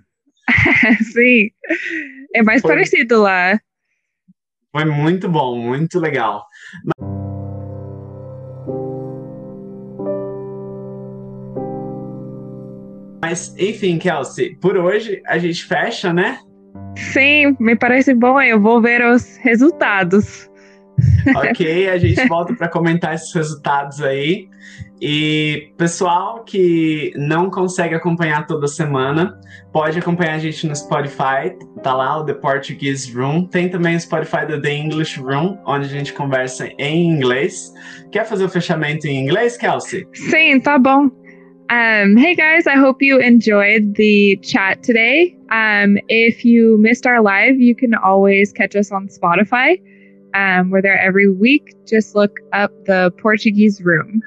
Sim, é mais foi, parecido lá. Foi muito bom, muito legal. Mas, enfim, Kelsey, por hoje a gente fecha, né? Sim, me parece bom. Eu vou ver os resultados. Ok, a gente volta para comentar esses resultados aí. E pessoal que não consegue acompanhar toda semana, pode acompanhar a gente no Spotify, tá lá o The Portuguese Room. Tem também o Spotify do The English Room, onde a gente conversa em inglês. Quer fazer o fechamento em inglês, Kelsey? Sim, tá bom. Um, hey guys, I hope you enjoyed the chat today. Um, if you missed our live, you can always catch us on Spotify. Um, we're there every week. Just look up the Portuguese Room.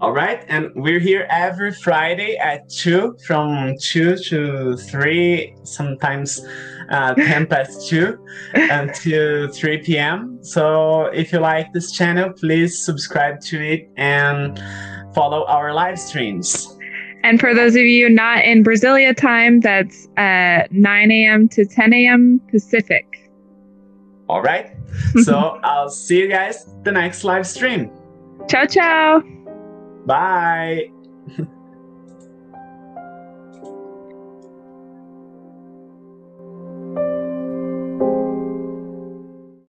All right, and we're here every Friday at 2, from 2 to 3, sometimes uh, 10 past 2 until 3 p.m. So if you like this channel, please subscribe to it and follow our live streams. And for those of you not in Brasilia time, that's uh, 9 a.m. to 10 a.m. Pacific. All right. so I'll see you guys the next live stream. Ciao, ciao. Bye.